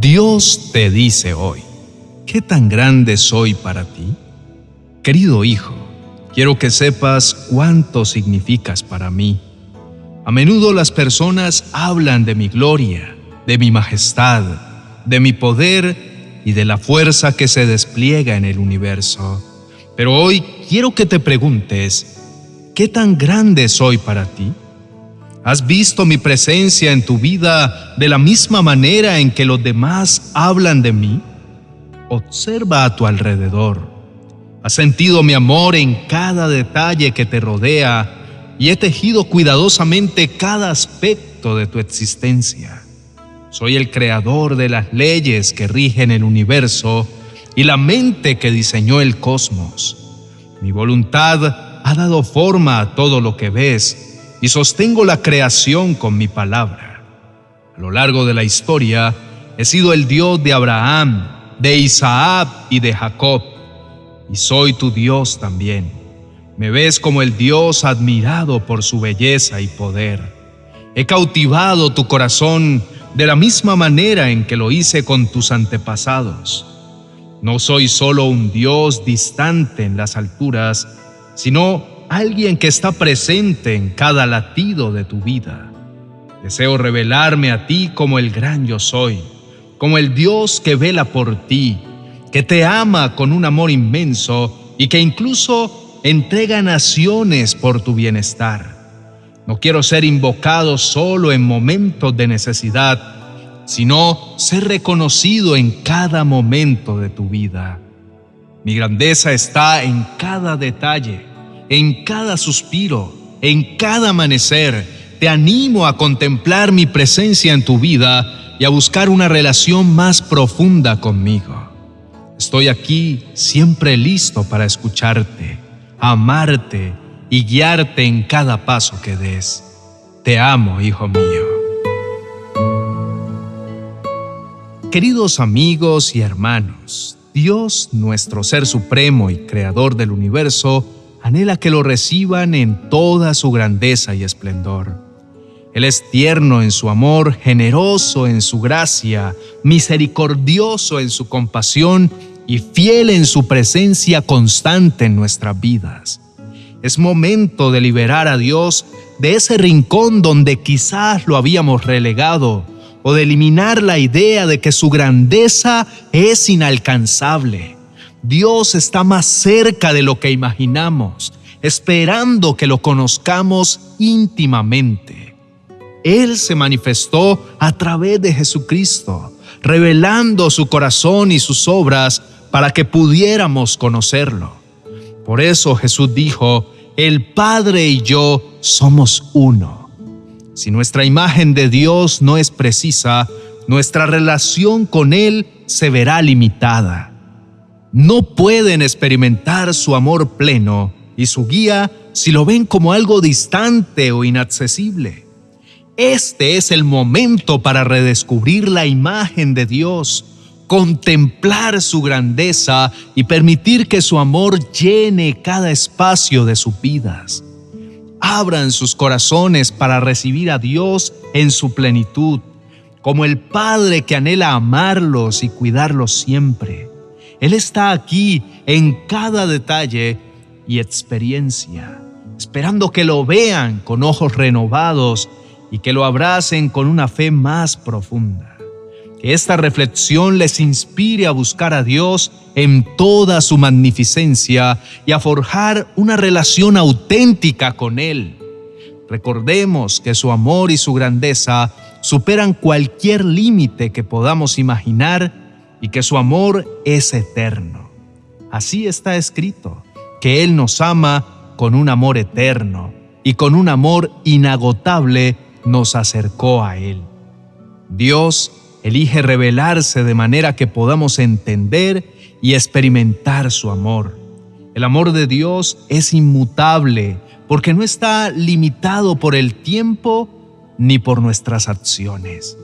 Dios te dice hoy, ¿qué tan grande soy para ti? Querido hijo, quiero que sepas cuánto significas para mí. A menudo las personas hablan de mi gloria, de mi majestad, de mi poder y de la fuerza que se despliega en el universo. Pero hoy quiero que te preguntes, ¿qué tan grande soy para ti? ¿Has visto mi presencia en tu vida de la misma manera en que los demás hablan de mí? Observa a tu alrededor. ¿Has sentido mi amor en cada detalle que te rodea y he tejido cuidadosamente cada aspecto de tu existencia? Soy el creador de las leyes que rigen el universo y la mente que diseñó el cosmos. Mi voluntad ha dado forma a todo lo que ves y sostengo la creación con mi palabra. A lo largo de la historia he sido el Dios de Abraham, de Isaac y de Jacob, y soy tu Dios también. Me ves como el Dios admirado por su belleza y poder. He cautivado tu corazón de la misma manera en que lo hice con tus antepasados. No soy solo un Dios distante en las alturas, sino alguien que está presente en cada latido de tu vida. Deseo revelarme a ti como el gran yo soy, como el Dios que vela por ti, que te ama con un amor inmenso y que incluso entrega naciones por tu bienestar. No quiero ser invocado solo en momentos de necesidad, sino ser reconocido en cada momento de tu vida. Mi grandeza está en cada detalle en cada suspiro, en cada amanecer, te animo a contemplar mi presencia en tu vida y a buscar una relación más profunda conmigo. Estoy aquí siempre listo para escucharte, amarte y guiarte en cada paso que des. Te amo, hijo mío. Queridos amigos y hermanos, Dios, nuestro Ser Supremo y Creador del universo, anhela que lo reciban en toda su grandeza y esplendor. Él es tierno en su amor, generoso en su gracia, misericordioso en su compasión y fiel en su presencia constante en nuestras vidas. Es momento de liberar a Dios de ese rincón donde quizás lo habíamos relegado o de eliminar la idea de que su grandeza es inalcanzable Dios está más cerca de lo que imaginamos, esperando que lo conozcamos íntimamente. Él se manifestó a través de Jesucristo, revelando su corazón y sus obras para que pudiéramos conocerlo. Por eso Jesús dijo, el Padre y yo somos uno. Si nuestra imagen de Dios no es precisa, nuestra relación con Él se verá limitada no pueden experimentar su amor pleno y su guía si lo ven como algo distante o inaccesible. Este es el momento para redescubrir la imagen de Dios, contemplar su grandeza y permitir que su amor llene cada espacio de sus vidas. Abran sus corazones para recibir a Dios en su plenitud, como el Padre que anhela amarlos y cuidarlos siempre. Él está aquí en cada detalle y experiencia, esperando que lo vean con ojos renovados y que lo abracen con una fe más profunda. Que esta reflexión les inspire a buscar a Dios en toda su magnificencia y a forjar una relación auténtica con Él. Recordemos que su amor y su grandeza superan cualquier límite que podamos imaginar y que su amor es eterno. Así está escrito, que Él nos ama con un amor eterno y con un amor inagotable nos acercó a Él. Dios elige revelarse de manera que podamos entender y experimentar su amor. El amor de Dios es inmutable porque no está limitado por el tiempo ni por nuestras acciones.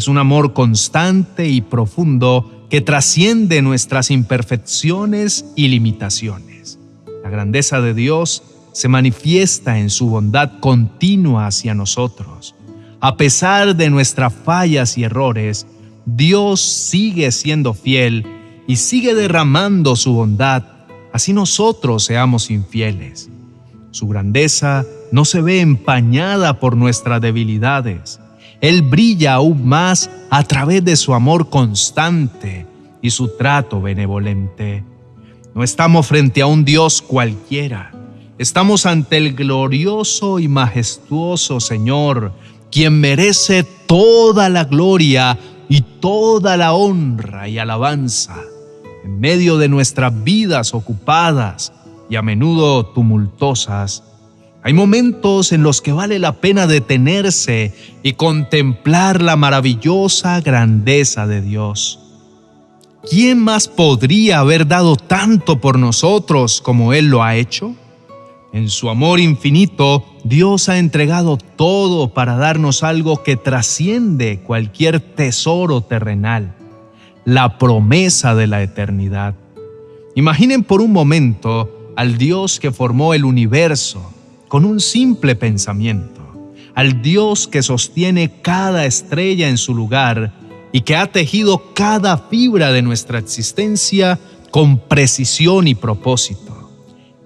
Es un amor constante y profundo que trasciende nuestras imperfecciones y limitaciones. La grandeza de Dios se manifiesta en su bondad continua hacia nosotros. A pesar de nuestras fallas y errores, Dios sigue siendo fiel y sigue derramando su bondad, así nosotros seamos infieles. Su grandeza no se ve empañada por nuestras debilidades. Él brilla aún más a través de su amor constante y su trato benevolente. No estamos frente a un Dios cualquiera. Estamos ante el glorioso y majestuoso Señor, quien merece toda la gloria y toda la honra y alabanza en medio de nuestras vidas ocupadas y a menudo tumultuosas. Hay momentos en los que vale la pena detenerse y contemplar la maravillosa grandeza de Dios. ¿Quién más podría haber dado tanto por nosotros como Él lo ha hecho? En su amor infinito, Dios ha entregado todo para darnos algo que trasciende cualquier tesoro terrenal, la promesa de la eternidad. Imaginen por un momento al Dios que formó el universo con un simple pensamiento, al Dios que sostiene cada estrella en su lugar y que ha tejido cada fibra de nuestra existencia con precisión y propósito.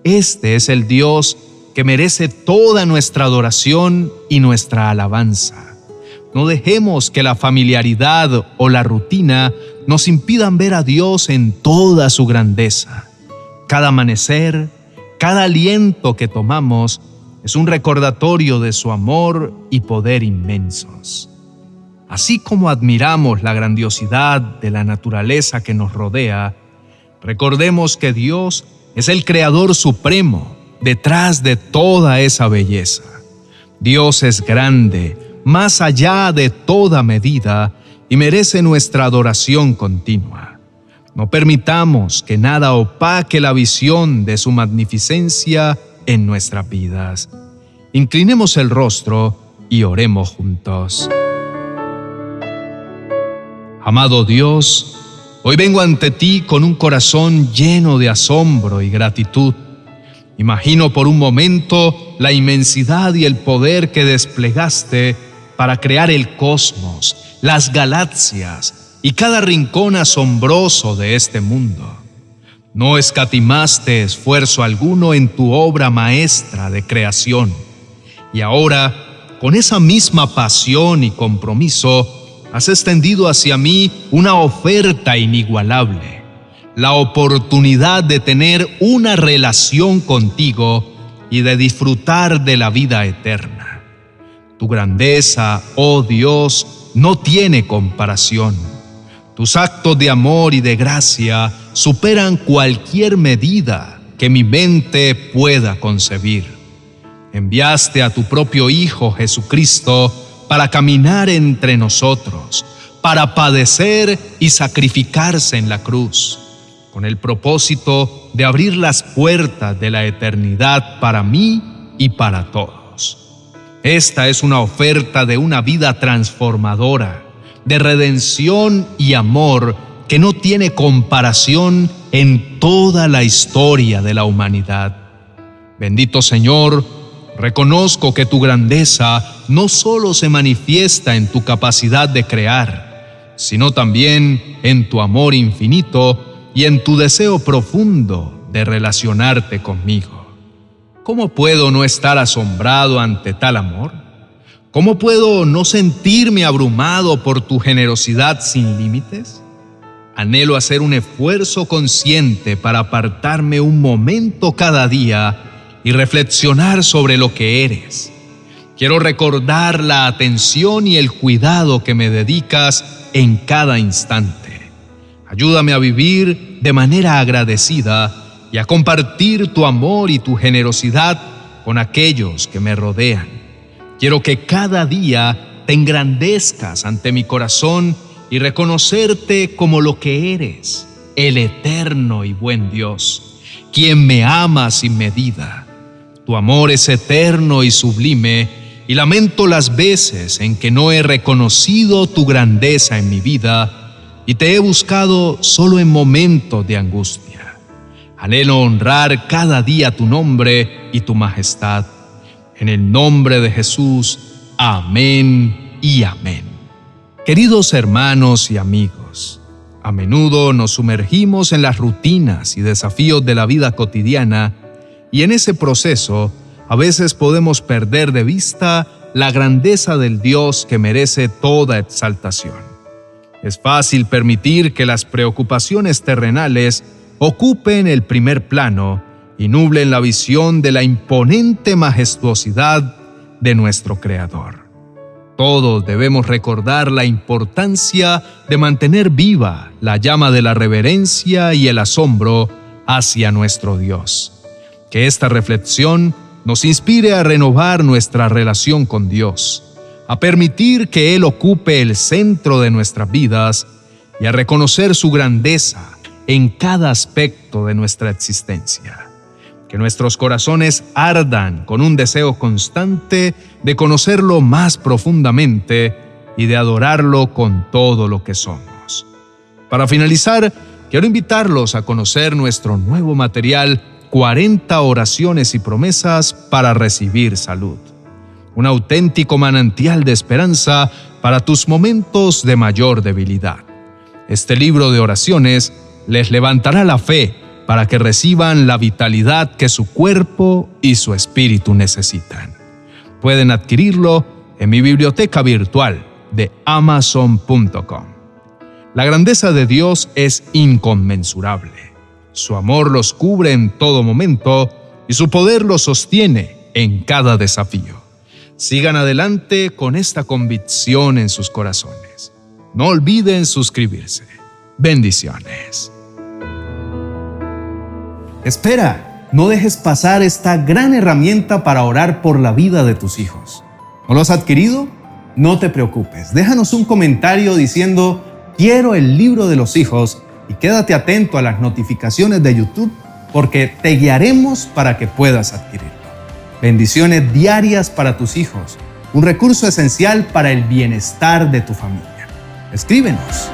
Este es el Dios que merece toda nuestra adoración y nuestra alabanza. No dejemos que la familiaridad o la rutina nos impidan ver a Dios en toda su grandeza. Cada amanecer, cada aliento que tomamos es un recordatorio de su amor y poder inmensos. Así como admiramos la grandiosidad de la naturaleza que nos rodea, recordemos que Dios es el Creador Supremo detrás de toda esa belleza. Dios es grande, más allá de toda medida, y merece nuestra adoración continua. No permitamos que nada opaque la visión de su magnificencia en nuestras vidas. Inclinemos el rostro y oremos juntos. Amado Dios, hoy vengo ante ti con un corazón lleno de asombro y gratitud. Imagino por un momento la inmensidad y el poder que desplegaste para crear el cosmos, las galaxias y cada rincón asombroso de este mundo. No escatimaste esfuerzo alguno en tu obra maestra de creación. Y ahora, con esa misma pasión y compromiso, has extendido hacia mí una oferta inigualable, la oportunidad de tener una relación contigo y de disfrutar de la vida eterna. Tu grandeza, oh Dios, no tiene comparación. Tus actos de amor y de gracia superan cualquier medida que mi mente pueda concebir. Enviaste a tu propio Hijo Jesucristo para caminar entre nosotros, para padecer y sacrificarse en la cruz, con el propósito de abrir las puertas de la eternidad para mí y para todos. Esta es una oferta de una vida transformadora, de redención y amor que no tiene comparación en toda la historia de la humanidad. Bendito Señor, Reconozco que tu grandeza no solo se manifiesta en tu capacidad de crear, sino también en tu amor infinito y en tu deseo profundo de relacionarte conmigo. ¿Cómo puedo no estar asombrado ante tal amor? ¿Cómo puedo no sentirme abrumado por tu generosidad sin límites? Anhelo hacer un esfuerzo consciente para apartarme un momento cada día y reflexionar sobre lo que eres. Quiero recordar la atención y el cuidado que me dedicas en cada instante. Ayúdame a vivir de manera agradecida y a compartir tu amor y tu generosidad con aquellos que me rodean. Quiero que cada día te engrandezcas ante mi corazón y reconocerte como lo que eres, el eterno y buen Dios, quien me ama sin medida tu amor es eterno y sublime, y lamento las veces en que no he reconocido tu grandeza en mi vida y te he buscado solo en momentos de angustia. Anhelo honrar cada día tu nombre y tu majestad. En el nombre de Jesús, amén y amén. Queridos hermanos y amigos, a menudo nos sumergimos en las rutinas y desafíos de la vida cotidiana y en ese proceso a veces podemos perder de vista la grandeza del Dios que merece toda exaltación. Es fácil permitir que las preocupaciones terrenales ocupen el primer plano y nublen la visión de la imponente majestuosidad de nuestro Creador. Todos debemos recordar la importancia de mantener viva la llama de la reverencia y el asombro hacia nuestro Dios. Que esta reflexión nos inspire a renovar nuestra relación con Dios, a permitir que Él ocupe el centro de nuestras vidas y a reconocer su grandeza en cada aspecto de nuestra existencia que nuestros corazones ardan con un deseo constante de conocerlo más profundamente y de adorarlo con todo lo que somos. Para finalizar, quiero invitarlos a conocer nuestro nuevo material 40 oraciones y promesas para recibir salud. Un auténtico manantial de esperanza para tus momentos de mayor debilidad. Este libro de oraciones les levantará la fe para que reciban la vitalidad que su cuerpo y su espíritu necesitan. Pueden adquirirlo en mi biblioteca virtual de amazon.com. La grandeza de Dios es inconmensurable. Su amor los cubre en todo momento y su poder los sostiene en cada desafío. Sigan adelante con esta convicción en sus corazones. No olviden suscribirse. Bendiciones. Espera, no dejes pasar esta gran herramienta para orar por la vida de tus hijos. ¿No lo has adquirido? No te preocupes, déjanos un comentario diciendo quiero el libro de los hijos y quédate atento a las notificaciones de YouTube porque te guiaremos para que puedas adquirirlo. Bendiciones diarias para tus hijos, un recurso esencial para el bienestar de tu familia. Escríbenos.